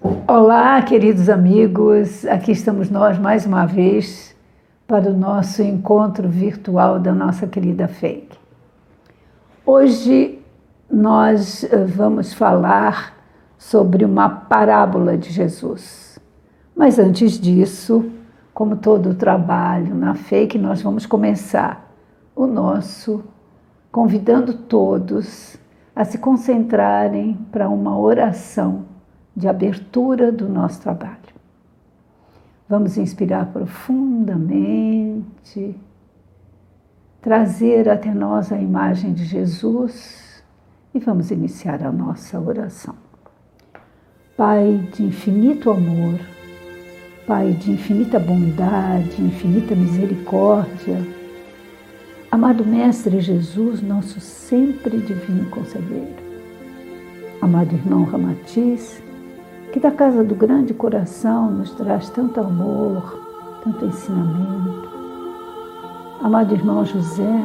Olá, queridos amigos, aqui estamos nós mais uma vez para o nosso encontro virtual da nossa querida Fake. Hoje nós eh, vamos falar sobre uma parábola de Jesus. Mas antes disso, como todo o trabalho na Fake, nós vamos começar o nosso convidando todos a se concentrarem para uma oração de abertura do nosso trabalho. Vamos inspirar profundamente, trazer até nós a imagem de Jesus e vamos iniciar a nossa oração. Pai de infinito amor, Pai de infinita bondade, infinita misericórdia, amado Mestre Jesus, nosso sempre divino conselheiro, amado irmão Ramatiz, que da casa do grande coração nos traz tanto amor, tanto ensinamento. Amado irmão José,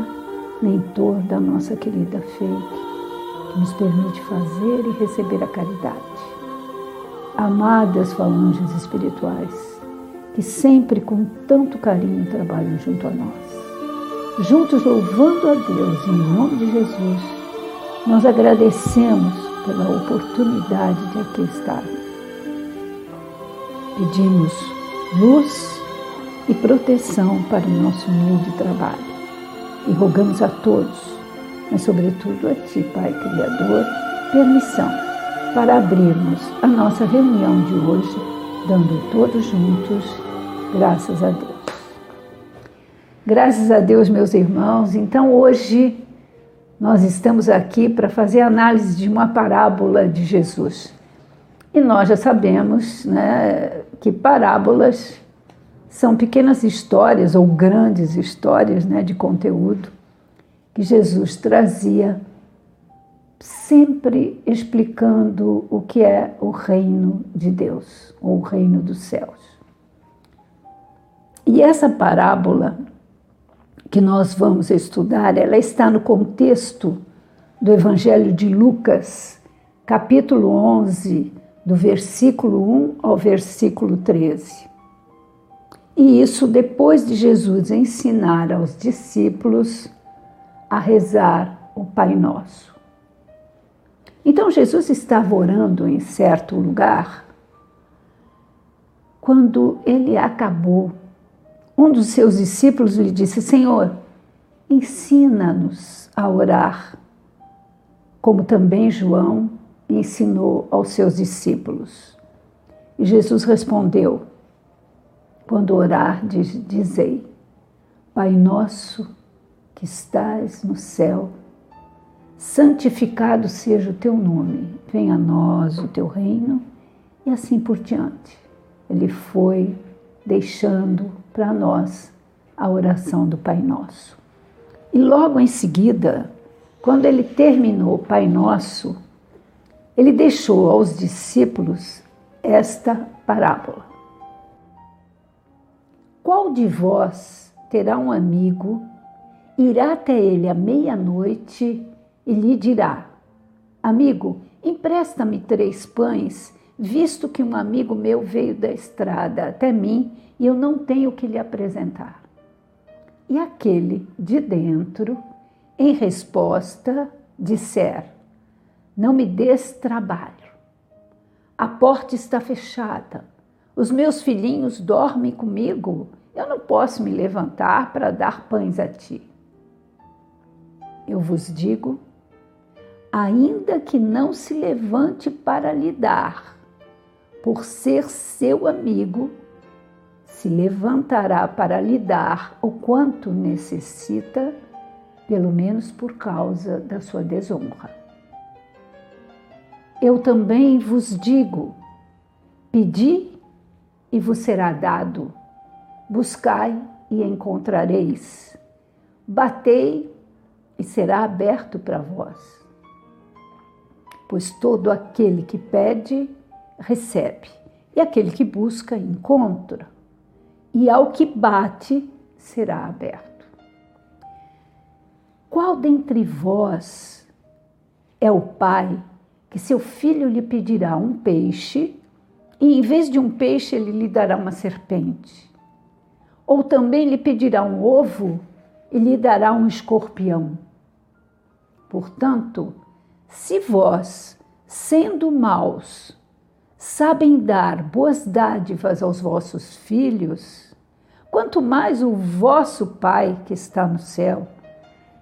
mentor da nossa querida Fake, que nos permite fazer e receber a caridade. Amadas falanges espirituais, que sempre com tanto carinho trabalham junto a nós. Juntos louvando a Deus em nome de Jesus, nós agradecemos pela oportunidade de aqui estarmos Pedimos luz e proteção para o nosso humilde trabalho. E rogamos a todos, mas sobretudo a Ti, Pai Criador, permissão para abrirmos a nossa reunião de hoje, dando todos juntos graças a Deus. Graças a Deus, meus irmãos. Então, hoje nós estamos aqui para fazer análise de uma parábola de Jesus. E nós já sabemos né, que parábolas são pequenas histórias ou grandes histórias né, de conteúdo que Jesus trazia, sempre explicando o que é o reino de Deus, ou o reino dos céus. E essa parábola que nós vamos estudar, ela está no contexto do Evangelho de Lucas, capítulo 11, do versículo 1 ao versículo 13. E isso depois de Jesus ensinar aos discípulos a rezar o Pai Nosso. Então Jesus estava orando em certo lugar quando ele acabou. Um dos seus discípulos lhe disse: Senhor, ensina-nos a orar, como também João ensinou aos seus discípulos. E Jesus respondeu: Quando orar, dizei: Pai nosso que estás no céu, santificado seja o teu nome, venha a nós o teu reino, e assim por diante. Ele foi deixando para nós a oração do Pai Nosso. E logo em seguida, quando ele terminou o Pai Nosso, ele deixou aos discípulos esta parábola. Qual de vós terá um amigo, irá até ele à meia-noite e lhe dirá: Amigo, empresta-me três pães, visto que um amigo meu veio da estrada até mim e eu não tenho o que lhe apresentar. E aquele de dentro, em resposta, disser: não me des trabalho. A porta está fechada. Os meus filhinhos dormem comigo. Eu não posso me levantar para dar pães a ti. Eu vos digo, ainda que não se levante para lhe dar, por ser seu amigo, se levantará para lhe dar o quanto necessita, pelo menos por causa da sua desonra eu também vos digo: pedi e vos será dado, buscai e encontrareis, batei e será aberto para vós. Pois todo aquele que pede, recebe, e aquele que busca, encontra, e ao que bate, será aberto. Qual dentre vós é o pai que seu filho lhe pedirá um peixe e em vez de um peixe, ele lhe dará uma serpente. Ou também lhe pedirá um ovo e lhe dará um escorpião. Portanto, se vós, sendo maus, sabem dar boas dádivas aos vossos filhos, quanto mais o vosso Pai que está no céu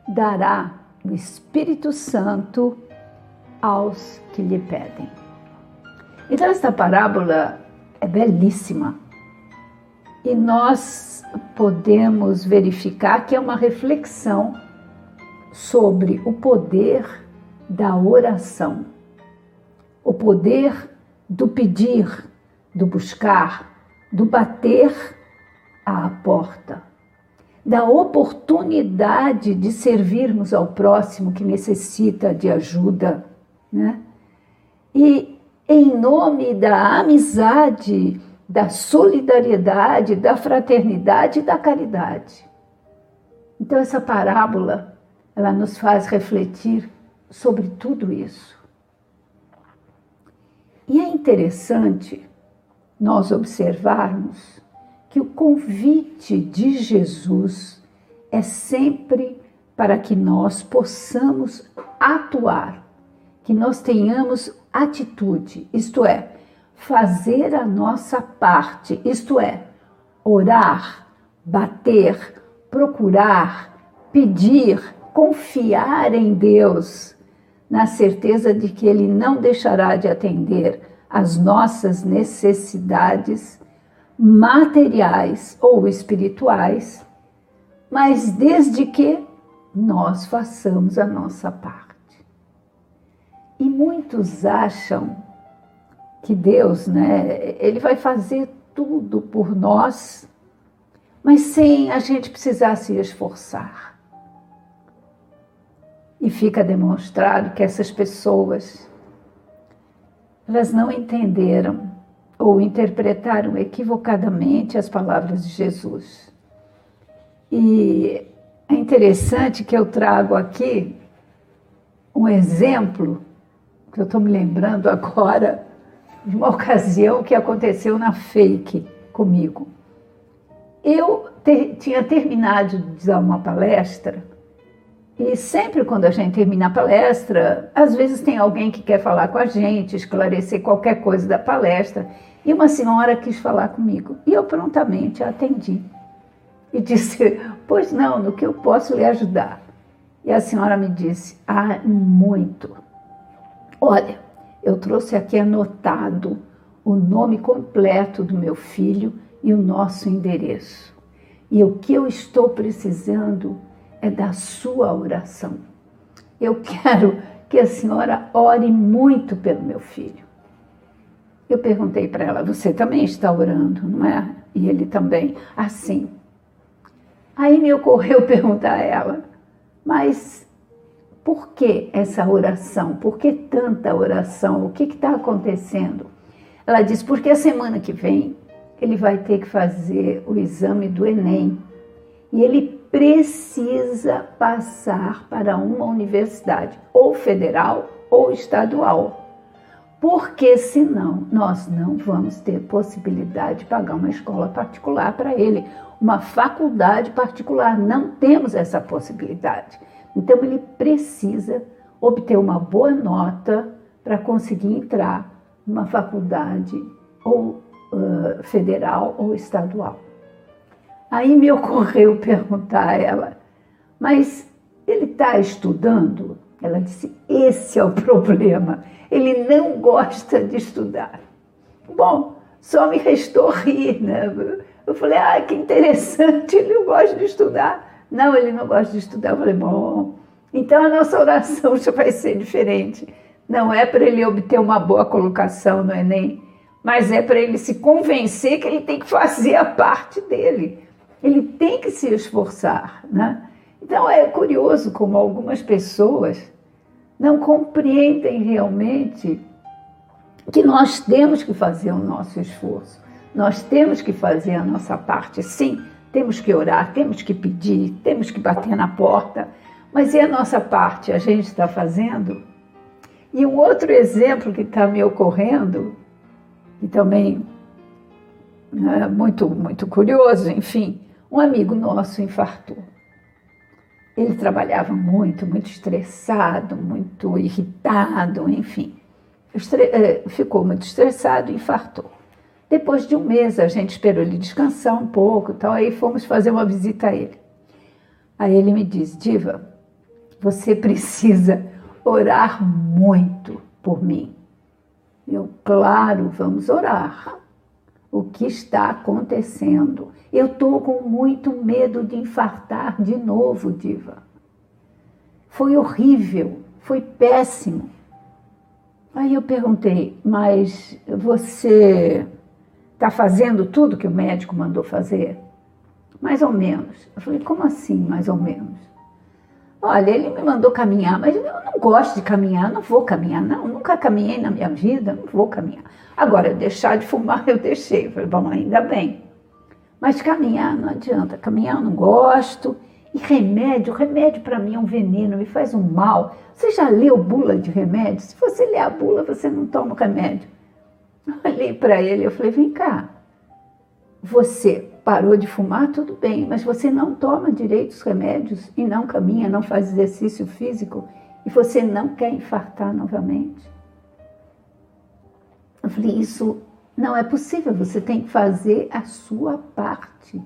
dará o Espírito Santo aos que lhe pedem. Então, esta parábola é belíssima e nós podemos verificar que é uma reflexão sobre o poder da oração, o poder do pedir, do buscar, do bater à porta, da oportunidade de servirmos ao próximo que necessita de ajuda, né? E em nome da amizade, da solidariedade, da fraternidade e da caridade. Então essa parábola, ela nos faz refletir sobre tudo isso. E é interessante nós observarmos que o convite de Jesus é sempre para que nós possamos atuar, que nós tenhamos atitude, isto é, fazer a nossa parte, isto é, orar, bater, procurar, pedir, confiar em Deus, na certeza de que Ele não deixará de atender às nossas necessidades materiais ou espirituais, mas desde que nós façamos a nossa parte. E muitos acham que Deus, né, ele vai fazer tudo por nós, mas sem a gente precisar se esforçar. E fica demonstrado que essas pessoas elas não entenderam ou interpretaram equivocadamente as palavras de Jesus. E é interessante que eu trago aqui um exemplo eu estou me lembrando agora de uma ocasião que aconteceu na fake comigo. Eu tinha terminado de dar uma palestra e sempre quando a gente termina a palestra, às vezes tem alguém que quer falar com a gente, esclarecer qualquer coisa da palestra, e uma senhora quis falar comigo. E eu prontamente a atendi e disse: Pois não, no que eu posso lhe ajudar? E a senhora me disse: Ah, muito. Olha, eu trouxe aqui anotado o nome completo do meu filho e o nosso endereço. E o que eu estou precisando é da sua oração. Eu quero que a senhora ore muito pelo meu filho. Eu perguntei para ela: Você também está orando, não é? E ele também. Assim. Aí me ocorreu perguntar a ela: Mas por que essa oração? Por que tanta oração? O que está acontecendo? Ela diz: porque a semana que vem ele vai ter que fazer o exame do Enem e ele precisa passar para uma universidade, ou federal ou estadual. Porque senão nós não vamos ter possibilidade de pagar uma escola particular para ele, uma faculdade particular. Não temos essa possibilidade. Então ele precisa obter uma boa nota para conseguir entrar numa faculdade ou uh, federal ou estadual. Aí me ocorreu perguntar a ela, mas ele está estudando? Ela disse: esse é o problema. Ele não gosta de estudar. Bom, só me restou rir, né? Eu falei: ah, que interessante, ele não gosta de estudar. Não, ele não gosta de estudar. Eu falei, bom, então a nossa oração já vai ser diferente. Não é para ele obter uma boa colocação no Enem, mas é para ele se convencer que ele tem que fazer a parte dele. Ele tem que se esforçar, né? Então é curioso como algumas pessoas não compreendem realmente que nós temos que fazer o nosso esforço, nós temos que fazer a nossa parte, sim, temos que orar, temos que pedir, temos que bater na porta, mas e a nossa parte? A gente está fazendo? E um outro exemplo que está me ocorrendo e também né, muito, muito curioso, enfim, um amigo nosso infartou. Ele trabalhava muito, muito estressado, muito irritado, enfim. Eh, ficou muito estressado e infartou. Depois de um mês, a gente esperou ele descansar um pouco, tal, aí fomos fazer uma visita a ele. Aí ele me diz: Diva, você precisa orar muito por mim. Eu, claro, vamos orar. O que está acontecendo? Eu estou com muito medo de infartar de novo, Diva. Foi horrível, foi péssimo. Aí eu perguntei, mas você Está fazendo tudo que o médico mandou fazer? Mais ou menos. Eu falei, como assim, mais ou menos? Olha, ele me mandou caminhar, mas eu não gosto de caminhar, não vou caminhar, não. Nunca caminhei na minha vida, não vou caminhar. Agora, deixar de fumar, eu deixei. Eu falei, bom, ainda bem. Mas caminhar não adianta. Caminhar eu não gosto. E remédio, remédio para mim é um veneno, me faz um mal. Você já leu bula de remédio? Se você ler a bula, você não toma o remédio. Olhei para ele e falei: vem cá, você parou de fumar, tudo bem, mas você não toma direito os remédios e não caminha, não faz exercício físico e você não quer infartar novamente. Eu falei: isso não é possível, você tem que fazer a sua parte.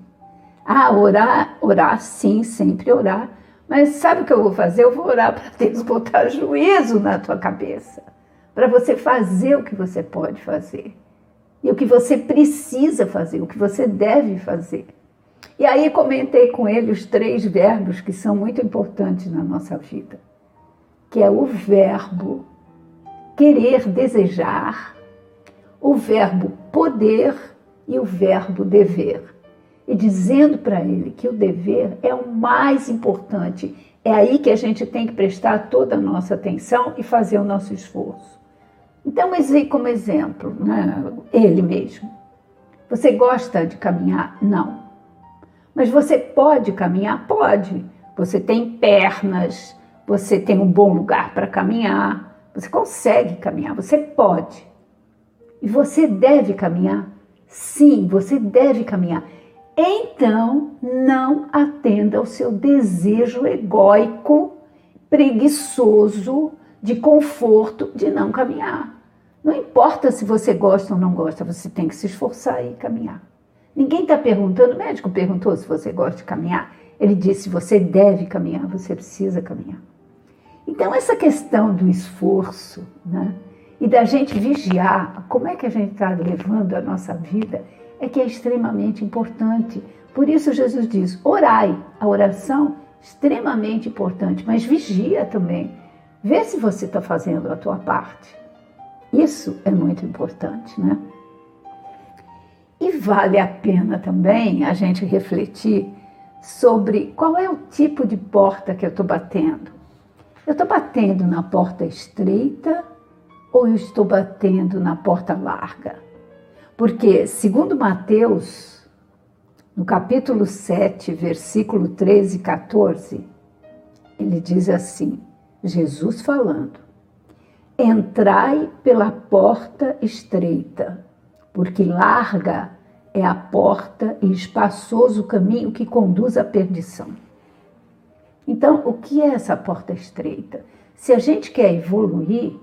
Ah, orar, orar sim, sempre orar. Mas sabe o que eu vou fazer? Eu vou orar para Deus botar juízo na tua cabeça para você fazer o que você pode fazer e o que você precisa fazer, o que você deve fazer. E aí comentei com ele os três verbos que são muito importantes na nossa vida, que é o verbo querer, desejar, o verbo poder e o verbo dever. E dizendo para ele que o dever é o mais importante, é aí que a gente tem que prestar toda a nossa atenção e fazer o nosso esforço. Então, aí como exemplo, né? ele mesmo. Você gosta de caminhar? Não. Mas você pode caminhar? Pode. Você tem pernas, você tem um bom lugar para caminhar, você consegue caminhar, você pode. E você deve caminhar? Sim, você deve caminhar. Então, não atenda ao seu desejo egóico, preguiçoso, de conforto de não caminhar. Não importa se você gosta ou não gosta, você tem que se esforçar e caminhar. Ninguém está perguntando, o médico perguntou se você gosta de caminhar. Ele disse: você deve caminhar, você precisa caminhar. Então, essa questão do esforço né, e da gente vigiar como é que a gente está levando a nossa vida é que é extremamente importante. Por isso, Jesus diz: orai. A oração extremamente importante, mas vigia também. Vê se você está fazendo a tua parte. Isso é muito importante, né? E vale a pena também a gente refletir sobre qual é o tipo de porta que eu estou batendo. Eu estou batendo na porta estreita ou eu estou batendo na porta larga? Porque, segundo Mateus, no capítulo 7, versículo 13 e 14, ele diz assim: Jesus falando. Entrai pela porta estreita, porque larga é a porta e espaçoso o caminho que conduz à perdição. Então, o que é essa porta estreita? Se a gente quer evoluir,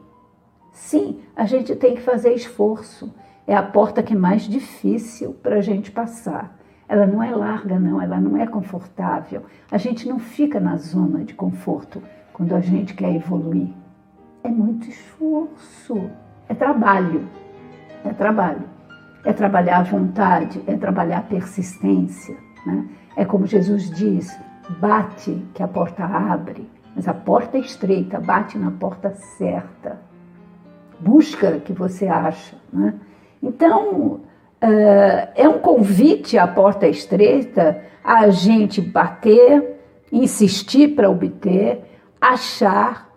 sim, a gente tem que fazer esforço. É a porta que é mais difícil para a gente passar. Ela não é larga, não, ela não é confortável. A gente não fica na zona de conforto quando a gente quer evoluir é muito esforço, é trabalho, é trabalho. É trabalhar a vontade, é trabalhar a persistência. Né? É como Jesus diz: bate que a porta abre, mas a porta é estreita, bate na porta certa. Busca que você acha. Né? Então, uh, é um convite à porta estreita a gente bater, insistir para obter, achar,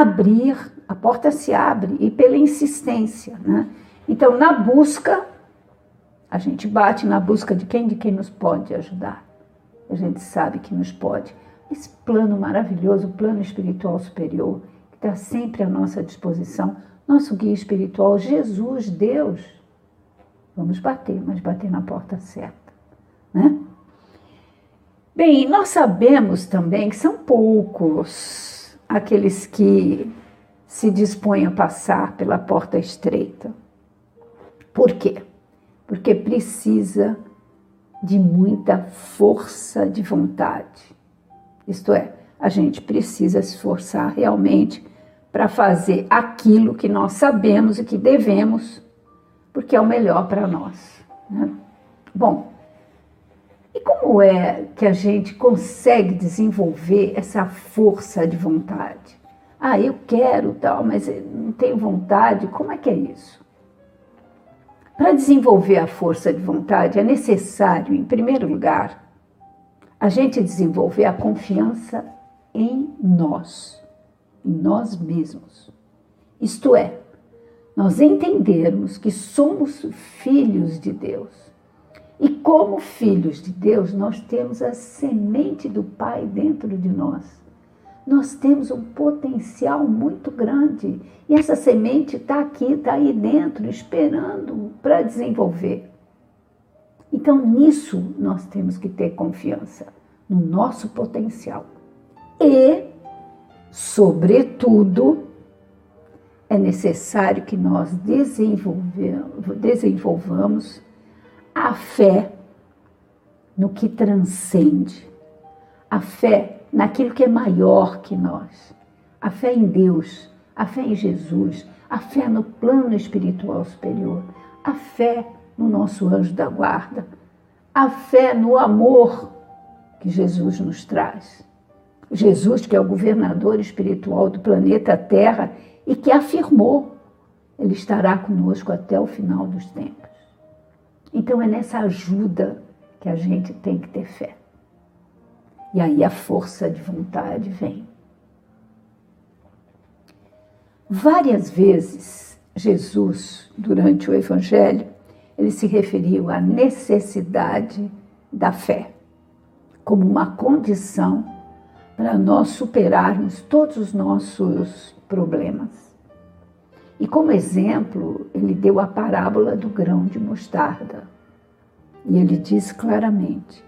abrir, a porta se abre e pela insistência, né? Então, na busca, a gente bate na busca de quem? De quem nos pode ajudar. A gente sabe que nos pode. Esse plano maravilhoso, o plano espiritual superior, que está sempre à nossa disposição, nosso guia espiritual, Jesus, Deus, Vamos bater, mas bater na porta certa, né? Bem, nós sabemos também que são poucos aqueles que se dispõem a passar pela porta estreita. Por quê? Porque precisa de muita força de vontade. Isto é, a gente precisa se esforçar realmente para fazer aquilo que nós sabemos e que devemos, porque é o melhor para nós. Né? Bom, como é que a gente consegue desenvolver essa força de vontade? Ah, eu quero tal, mas não tenho vontade. Como é que é isso? Para desenvolver a força de vontade é necessário, em primeiro lugar, a gente desenvolver a confiança em nós, em nós mesmos. Isto é, nós entendermos que somos filhos de Deus e como filhos de Deus, nós temos a semente do Pai dentro de nós. Nós temos um potencial muito grande e essa semente está aqui, está aí dentro, esperando para desenvolver. Então, nisso nós temos que ter confiança, no nosso potencial. E, sobretudo, é necessário que nós desenvolvamos a fé no que transcende, a fé naquilo que é maior que nós, a fé em Deus, a fé em Jesus, a fé no plano espiritual superior, a fé no nosso anjo da guarda, a fé no amor que Jesus nos traz. Jesus, que é o governador espiritual do planeta Terra e que afirmou: Ele estará conosco até o final dos tempos. Então é nessa ajuda que a gente tem que ter fé. E aí a força de vontade vem. Várias vezes Jesus, durante o Evangelho, ele se referiu à necessidade da fé como uma condição para nós superarmos todos os nossos problemas. E como exemplo, ele deu a parábola do grão de mostarda. E ele diz claramente: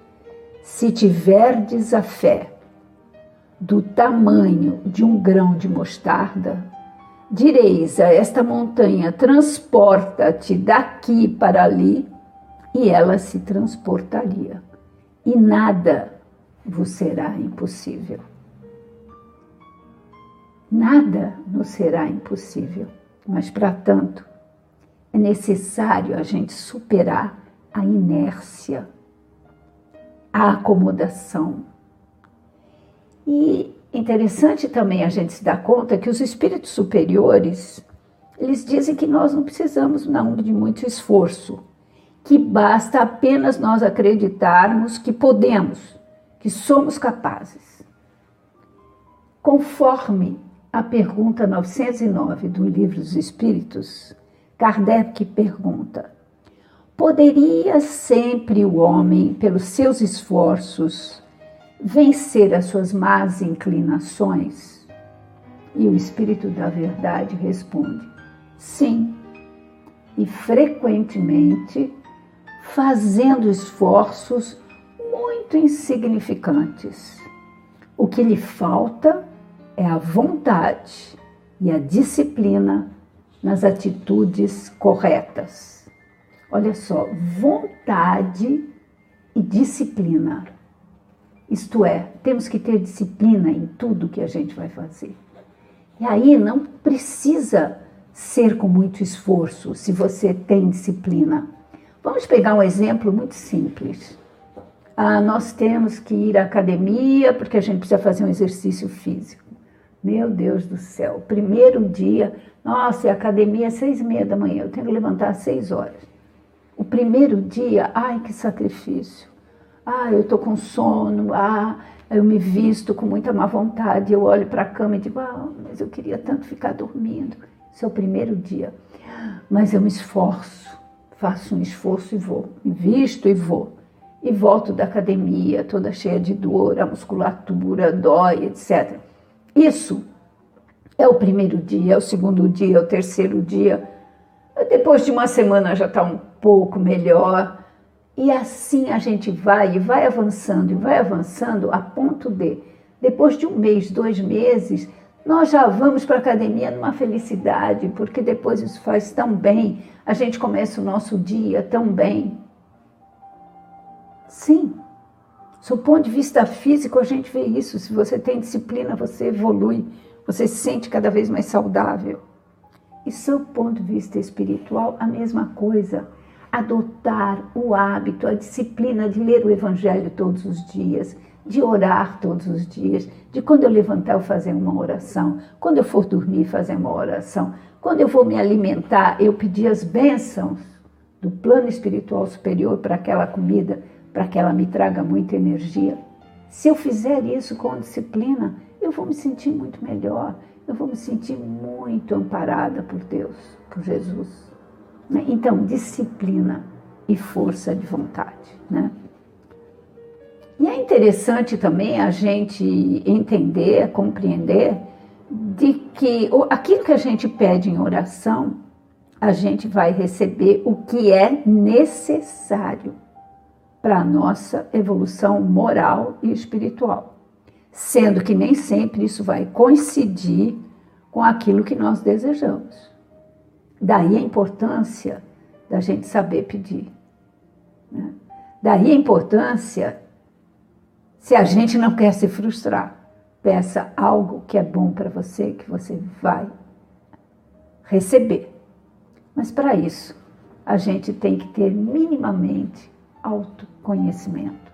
se tiverdes a fé do tamanho de um grão de mostarda, direis a esta montanha: transporta-te daqui para ali, e ela se transportaria. E nada vos será impossível. Nada nos será impossível. Mas, para tanto, é necessário a gente superar a inércia, a acomodação. E interessante também a gente se dar conta que os espíritos superiores, eles dizem que nós não precisamos não de muito esforço, que basta apenas nós acreditarmos que podemos, que somos capazes. Conforme a pergunta 909 do Livro dos Espíritos, Kardec pergunta: Poderia sempre o homem, pelos seus esforços, vencer as suas más inclinações? E o Espírito da Verdade responde: Sim, e frequentemente fazendo esforços muito insignificantes. O que lhe falta é a vontade e a disciplina nas atitudes corretas. Olha só, vontade e disciplina. Isto é, temos que ter disciplina em tudo que a gente vai fazer. E aí não precisa ser com muito esforço se você tem disciplina. Vamos pegar um exemplo muito simples. Ah, nós temos que ir à academia porque a gente precisa fazer um exercício físico. Meu Deus do céu, primeiro dia, nossa, é academia às seis e meia da manhã, eu tenho que levantar às seis horas. O primeiro dia, ai que sacrifício. Ah, eu estou com sono, ah, eu me visto com muita má vontade, eu olho para a cama e digo, ah, mas eu queria tanto ficar dormindo. Esse é o primeiro dia. Mas eu me esforço, faço um esforço e vou, me visto e vou. E volto da academia toda cheia de dor, a musculatura dói, etc. Isso é o primeiro dia, é o segundo dia, é o terceiro dia. Depois de uma semana já está um pouco melhor. E assim a gente vai e vai avançando e vai avançando a ponto de, depois de um mês, dois meses, nós já vamos para a academia numa felicidade, porque depois isso faz tão bem, a gente começa o nosso dia tão bem. Sim, do ponto de vista físico, a gente vê isso. Se você tem disciplina, você evolui, você se sente cada vez mais saudável. E do ponto de vista espiritual, a mesma coisa. Adotar o hábito, a disciplina de ler o Evangelho todos os dias, de orar todos os dias, de quando eu levantar eu fazer uma oração, quando eu for dormir fazer uma oração, quando eu vou me alimentar eu pedir as bênçãos do plano espiritual superior para aquela comida, para que ela me traga muita energia. Se eu fizer isso com disciplina, eu vou me sentir muito melhor, eu vou me sentir muito amparada por Deus, por Jesus. Então, disciplina e força de vontade, né? E é interessante também a gente entender, compreender de que aquilo que a gente pede em oração, a gente vai receber o que é necessário para a nossa evolução moral e espiritual, sendo que nem sempre isso vai coincidir com aquilo que nós desejamos. Daí a importância da gente saber pedir. Né? Daí a importância se a gente não quer se frustrar, peça algo que é bom para você, que você vai receber. Mas para isso, a gente tem que ter minimamente autoconhecimento.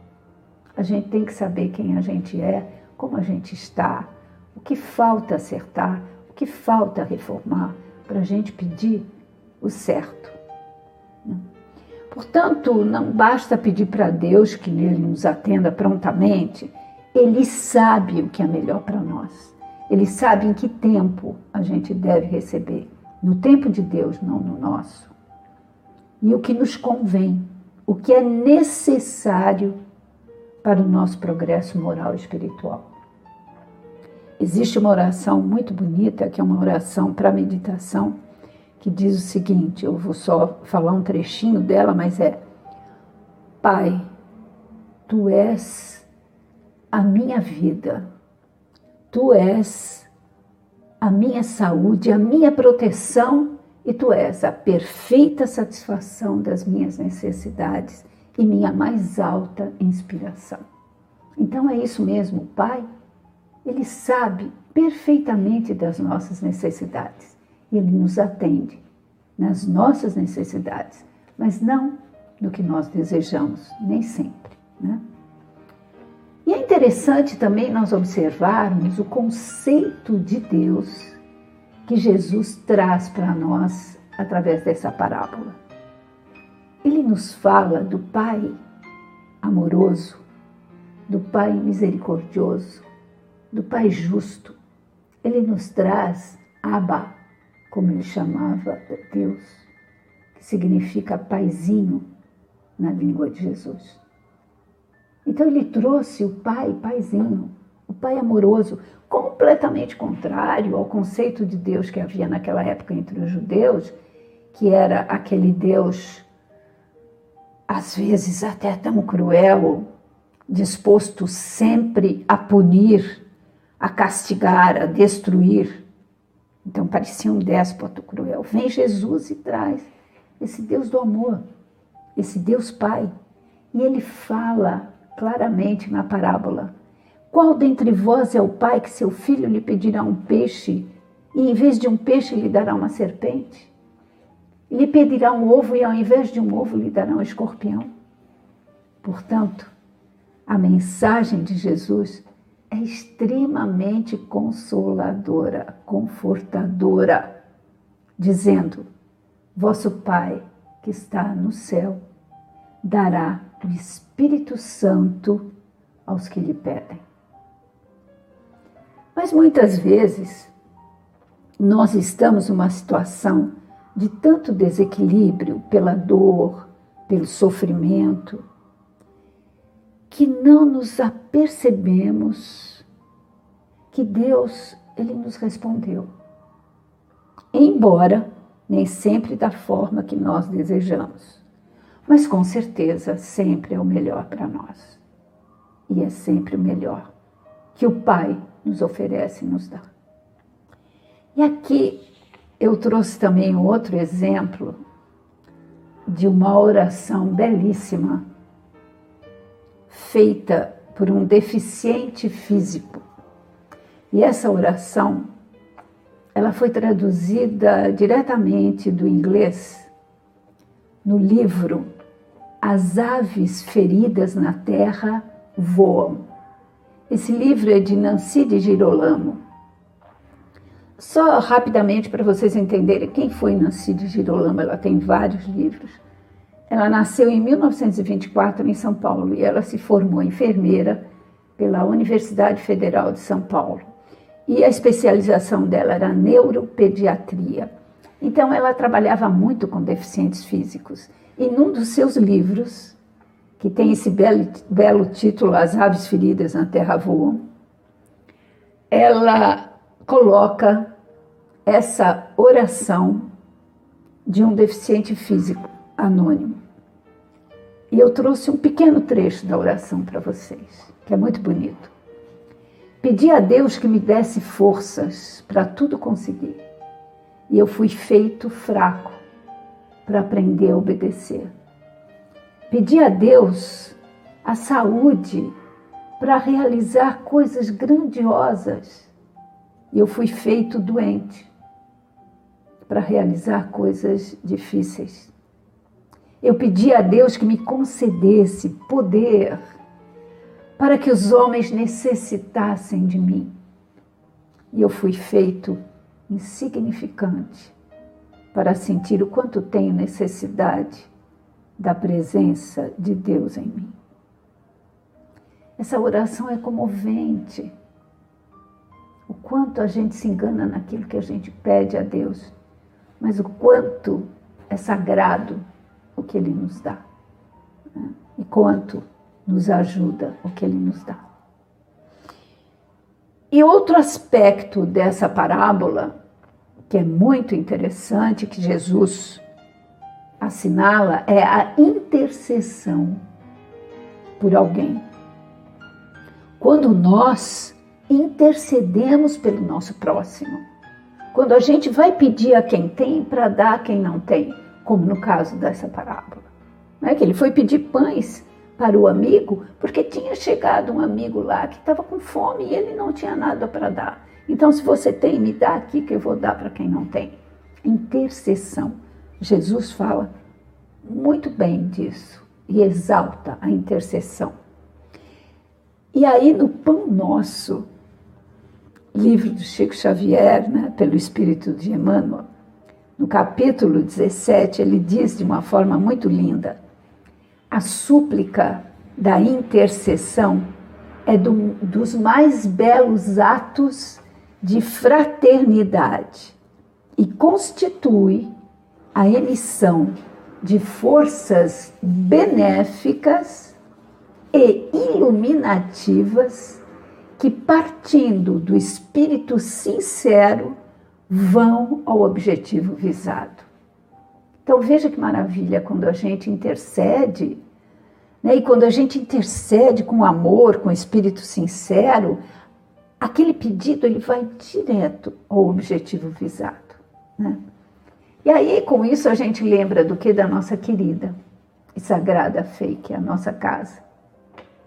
A gente tem que saber quem a gente é, como a gente está, o que falta acertar, o que falta reformar, para a gente pedir o certo. Portanto, não basta pedir para Deus que Ele nos atenda prontamente, Ele sabe o que é melhor para nós. Ele sabe em que tempo a gente deve receber. No tempo de Deus, não no nosso. E o que nos convém, o que é necessário para o nosso progresso moral e espiritual. Existe uma oração muito bonita, que é uma oração para meditação que diz o seguinte: eu vou só falar um trechinho dela, mas é: Pai, tu és a minha vida, tu és a minha saúde, a minha proteção e tu és a perfeita satisfação das minhas necessidades e minha mais alta inspiração. Então é isso mesmo, o Pai, ele sabe perfeitamente das nossas necessidades e Ele nos atende nas nossas necessidades, mas não no que nós desejamos, nem sempre. Né? E é interessante também nós observarmos o conceito de Deus que Jesus traz para nós através dessa parábola. Ele nos fala do Pai amoroso, do Pai misericordioso, do Pai justo. Ele nos traz Abba, como ele chamava Deus, que significa paizinho na língua de Jesus. Então ele trouxe o pai, paizinho, o pai amoroso, completamente contrário ao conceito de Deus que havia naquela época entre os judeus, que era aquele Deus, às vezes até tão cruel, disposto sempre a punir, a castigar, a destruir. Então parecia um déspota cruel. Vem Jesus e traz esse Deus do amor, esse Deus Pai. E ele fala claramente na parábola: Qual dentre vós é o pai que seu filho lhe pedirá um peixe e em vez de um peixe lhe dará uma serpente? Lhe pedirá um ovo e ao invés de um ovo lhe dará um escorpião? Portanto, a mensagem de Jesus é extremamente consoladora, confortadora, dizendo: Vosso Pai que está no céu dará o Espírito Santo aos que lhe pedem. Mas muitas vezes nós estamos numa situação de tanto desequilíbrio pela dor, pelo sofrimento, que não nos apercebemos que Deus ele nos respondeu. Embora nem sempre da forma que nós desejamos, mas com certeza sempre é o melhor para nós. E é sempre o melhor que o Pai nos oferece e nos dá. E aqui eu trouxe também outro exemplo de uma oração belíssima feita por um deficiente físico. E essa oração, ela foi traduzida diretamente do inglês no livro As aves feridas na terra voam. Esse livro é de Nancy de Girolamo. Só rapidamente para vocês entenderem quem foi Nancy de Girolamo, ela tem vários livros. Ela nasceu em 1924 em São Paulo e ela se formou enfermeira pela Universidade Federal de São Paulo. E a especialização dela era neuropediatria. Então ela trabalhava muito com deficientes físicos. E num dos seus livros, que tem esse belo, belo título As Aves Feridas na Terra Voam, ela coloca essa oração de um deficiente físico anônimo. E eu trouxe um pequeno trecho da oração para vocês, que é muito bonito. Pedi a Deus que me desse forças para tudo conseguir. E eu fui feito fraco para aprender a obedecer. Pedi a Deus a saúde para realizar coisas grandiosas. E eu fui feito doente para realizar coisas difíceis. Eu pedi a Deus que me concedesse poder para que os homens necessitassem de mim. E eu fui feito insignificante para sentir o quanto tenho necessidade da presença de Deus em mim. Essa oração é comovente. O quanto a gente se engana naquilo que a gente pede a Deus, mas o quanto é sagrado o que Ele nos dá. Né? E quanto nos ajuda o que Ele nos dá. E outro aspecto dessa parábola, que é muito interessante, que Jesus assinala, é a intercessão por alguém. Quando nós intercedemos pelo nosso próximo, quando a gente vai pedir a quem tem para dar a quem não tem, como no caso dessa parábola. Não é que ele foi pedir pães para o amigo, porque tinha chegado um amigo lá que estava com fome e ele não tinha nada para dar. Então, se você tem, me dá aqui que eu vou dar para quem não tem. Intercessão. Jesus fala muito bem disso e exalta a intercessão. E aí, no Pão Nosso, livro do Chico Xavier, né, pelo Espírito de Emmanuel, no capítulo 17, ele diz de uma forma muito linda: a súplica da intercessão é do, dos mais belos atos de fraternidade e constitui a emissão de forças benéficas e iluminativas que, partindo do espírito sincero, vão ao objetivo visado. Então veja que maravilha quando a gente intercede, né? e quando a gente intercede com amor, com espírito sincero, aquele pedido ele vai direto ao objetivo visado. Né? E aí, com isso, a gente lembra do que da nossa querida e sagrada fé, que é a nossa casa,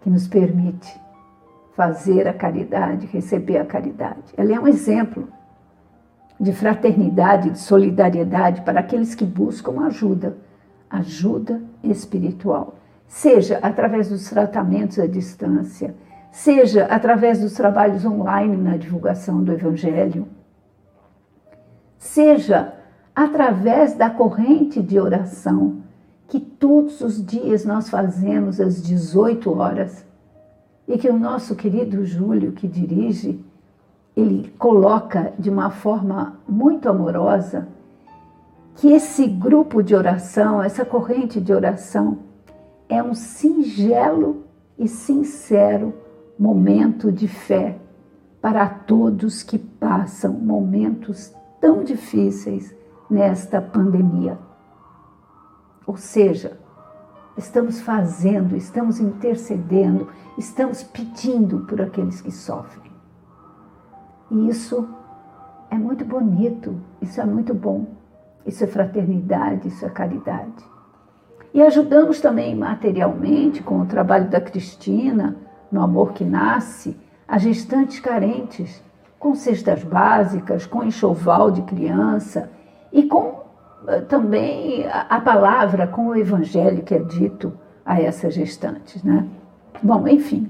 que nos permite fazer a caridade, receber a caridade. Ela é um exemplo de fraternidade, de solidariedade para aqueles que buscam ajuda, ajuda espiritual, seja através dos tratamentos à distância, seja através dos trabalhos online na divulgação do Evangelho, seja através da corrente de oração que todos os dias nós fazemos às 18 horas e que o nosso querido Júlio, que dirige, ele coloca de uma forma muito amorosa que esse grupo de oração, essa corrente de oração, é um singelo e sincero momento de fé para todos que passam momentos tão difíceis nesta pandemia. Ou seja, estamos fazendo, estamos intercedendo, estamos pedindo por aqueles que sofrem. E isso é muito bonito, isso é muito bom, isso é fraternidade, isso é caridade. E ajudamos também materialmente com o trabalho da Cristina, no Amor que Nasce, a gestantes carentes, com cestas básicas, com enxoval de criança e com eh, também a, palavra, com o evangelho que é dito a essas gestantes. Né? Bom, enfim,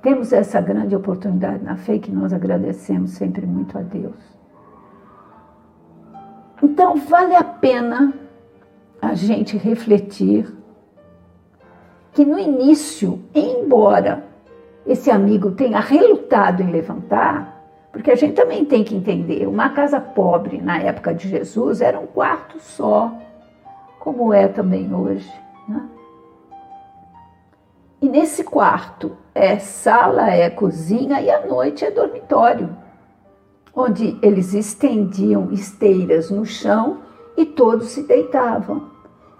temos essa grande oportunidade na fé que nós agradecemos sempre muito a Deus. Então, vale a pena a gente refletir que no início, embora esse amigo tenha relutado em levantar, porque a gente também tem que entender, uma casa pobre na época de Jesus era um quarto só, como é também hoje. Né? E nesse quarto é sala, é cozinha e à noite é dormitório, onde eles estendiam esteiras no chão e todos se deitavam.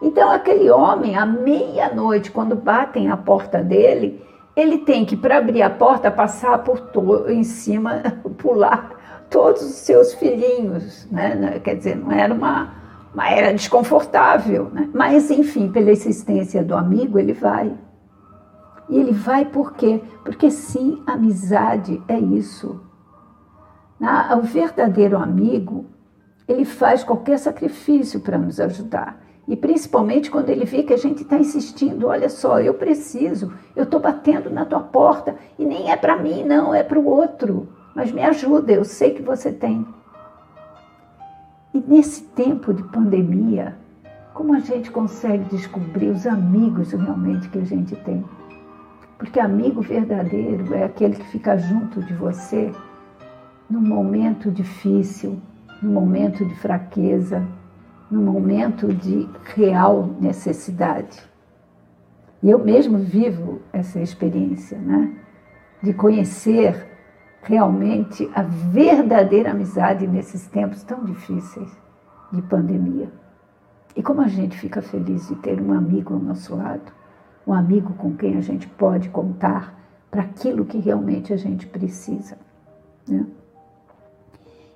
Então aquele homem, à meia-noite, quando batem a porta dele, ele tem que, para abrir a porta, passar por em cima, pular todos os seus filhinhos, né? Quer dizer, não era uma, uma era desconfortável, né? Mas, enfim, pela existência do amigo, ele vai. E ele vai por quê? Porque sim, amizade é isso. O verdadeiro amigo, ele faz qualquer sacrifício para nos ajudar. E principalmente quando ele vê que a gente está insistindo, olha só, eu preciso, eu estou batendo na tua porta e nem é para mim, não, é para o outro. Mas me ajuda, eu sei que você tem. E nesse tempo de pandemia, como a gente consegue descobrir os amigos realmente que a gente tem? Porque amigo verdadeiro é aquele que fica junto de você num momento difícil, num momento de fraqueza, no momento de real necessidade. E eu mesmo vivo essa experiência, né? De conhecer realmente a verdadeira amizade nesses tempos tão difíceis de pandemia. E como a gente fica feliz de ter um amigo ao nosso lado, um amigo com quem a gente pode contar para aquilo que realmente a gente precisa. Né?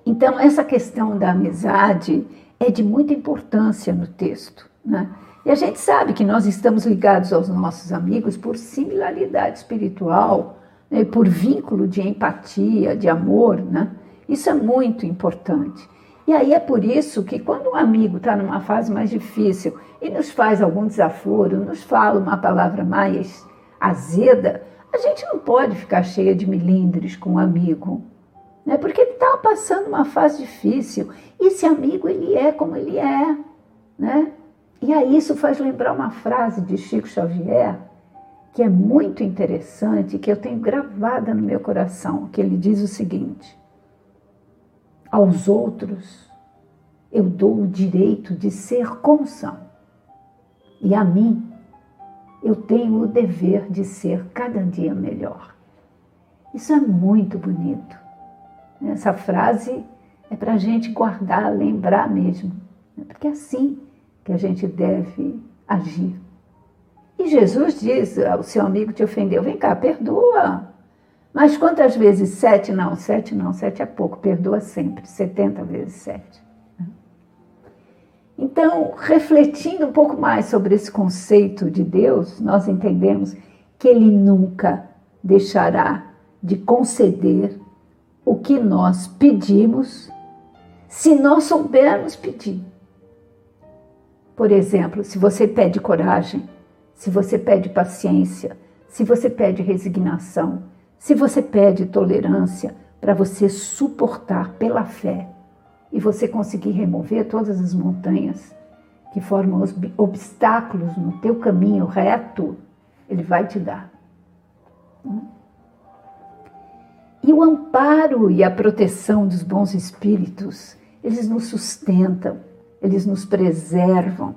Então, essa questão da amizade é de muita importância no texto. Né? E a gente sabe que nós estamos ligados aos nossos amigos por similaridade espiritual, né? por vínculo de empatia, de amor. Né? Isso é muito importante. E aí é por isso que quando um amigo está numa fase mais difícil e nos faz algum desaforo, nos fala uma palavra mais azeda, a gente não pode ficar cheia de milindres com o um amigo né? porque ele estava passando uma fase difícil. Esse amigo, ele é como ele é. Né? E aí isso faz lembrar uma frase de Chico Xavier, que é muito interessante, que eu tenho gravada no meu coração, que ele diz o seguinte: Aos outros eu dou o direito de ser como são, e a mim eu tenho o dever de ser cada dia melhor. Isso é muito bonito. Essa frase é para a gente guardar, lembrar mesmo, né? porque é assim que a gente deve agir. E Jesus diz: o seu amigo te ofendeu, vem cá, perdoa. Mas quantas vezes? Sete? Não, sete não, sete é pouco, perdoa sempre, setenta vezes sete. Né? Então, refletindo um pouco mais sobre esse conceito de Deus, nós entendemos que Ele nunca deixará de conceder o que nós pedimos, se nós soubermos pedir. Por exemplo, se você pede coragem, se você pede paciência, se você pede resignação, se você pede tolerância para você suportar pela fé e você conseguir remover todas as montanhas que formam os obstáculos no teu caminho reto, ele vai te dar. E o amparo e a proteção dos bons espíritos, eles nos sustentam, eles nos preservam,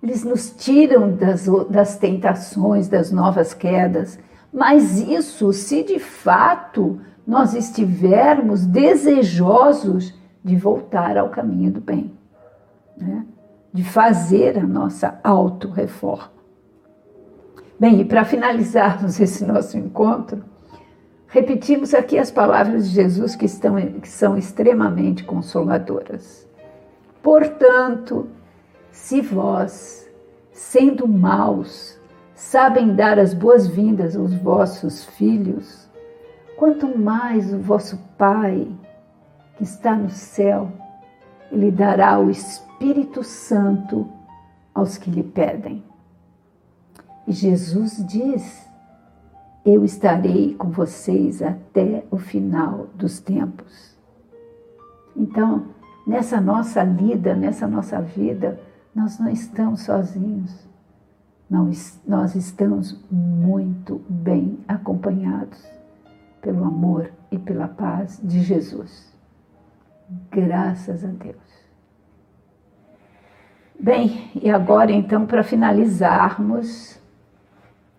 eles nos tiram das, das tentações, das novas quedas. Mas isso se de fato nós estivermos desejosos de voltar ao caminho do bem. né? de fazer a nossa auto-reforma. Bem, e para finalizarmos esse nosso encontro, repetimos aqui as palavras de Jesus que, estão, que são extremamente consoladoras. Portanto, se vós, sendo maus, sabem dar as boas-vindas aos vossos filhos, quanto mais o vosso Pai, que está no céu, lhe dará o Espírito Santo aos que lhe pedem. E Jesus diz: Eu estarei com vocês até o final dos tempos. Então, nessa nossa lida, nessa nossa vida, nós não estamos sozinhos. Nós, nós estamos muito bem acompanhados pelo amor e pela paz de Jesus. Graças a Deus. Bem, e agora então, para finalizarmos,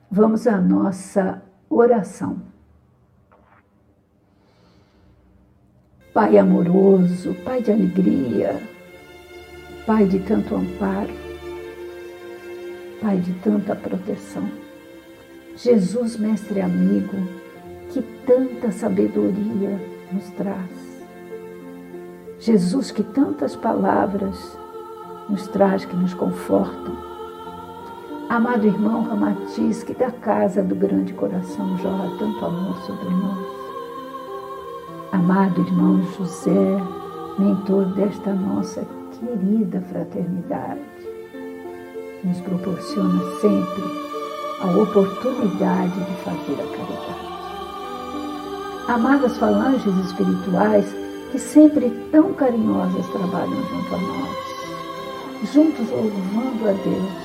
vamos à nossa oração. Pai amoroso, Pai de alegria, Pai de tanto amparo, Pai de tanta proteção. Jesus, mestre amigo, que tanta sabedoria nos traz. Jesus, que tantas palavras nos traz que nos confortam. Amado irmão Ramatiz, que da casa do grande coração jorra tanto amor sobre nós. Amado irmão José, mentor desta nossa querida fraternidade, nos proporciona sempre a oportunidade de fazer a caridade. Amadas falanges espirituais que sempre tão carinhosas trabalham junto a nós, juntos louvando a Deus.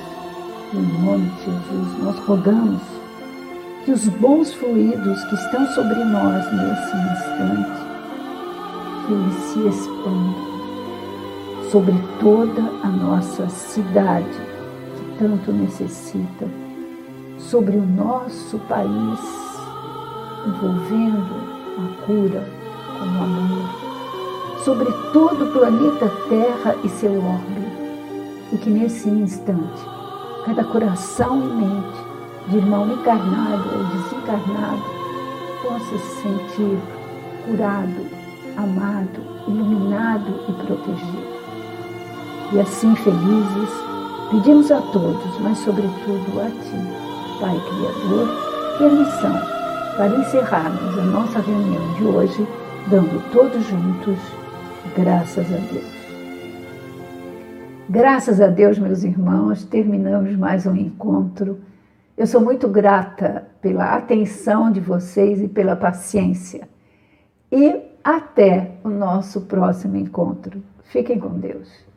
Em nome de Jesus, nós rogamos que os bons fluidos que estão sobre nós nesse instante, que eles se expandam sobre toda a nossa cidade que tanto necessita, sobre o nosso país, envolvendo a cura com o amor, sobre todo o planeta Terra e seu orbe, e que nesse instante, cada coração e mente de irmão encarnado ou desencarnado possa se sentir curado, amado, iluminado e protegido. E assim felizes, pedimos a todos, mas sobretudo a Ti, Pai Criador, permissão para encerrarmos a nossa reunião de hoje, dando todos juntos graças a Deus. Graças a Deus, meus irmãos, terminamos mais um encontro. Eu sou muito grata pela atenção de vocês e pela paciência. E até o nosso próximo encontro. Fiquem com Deus.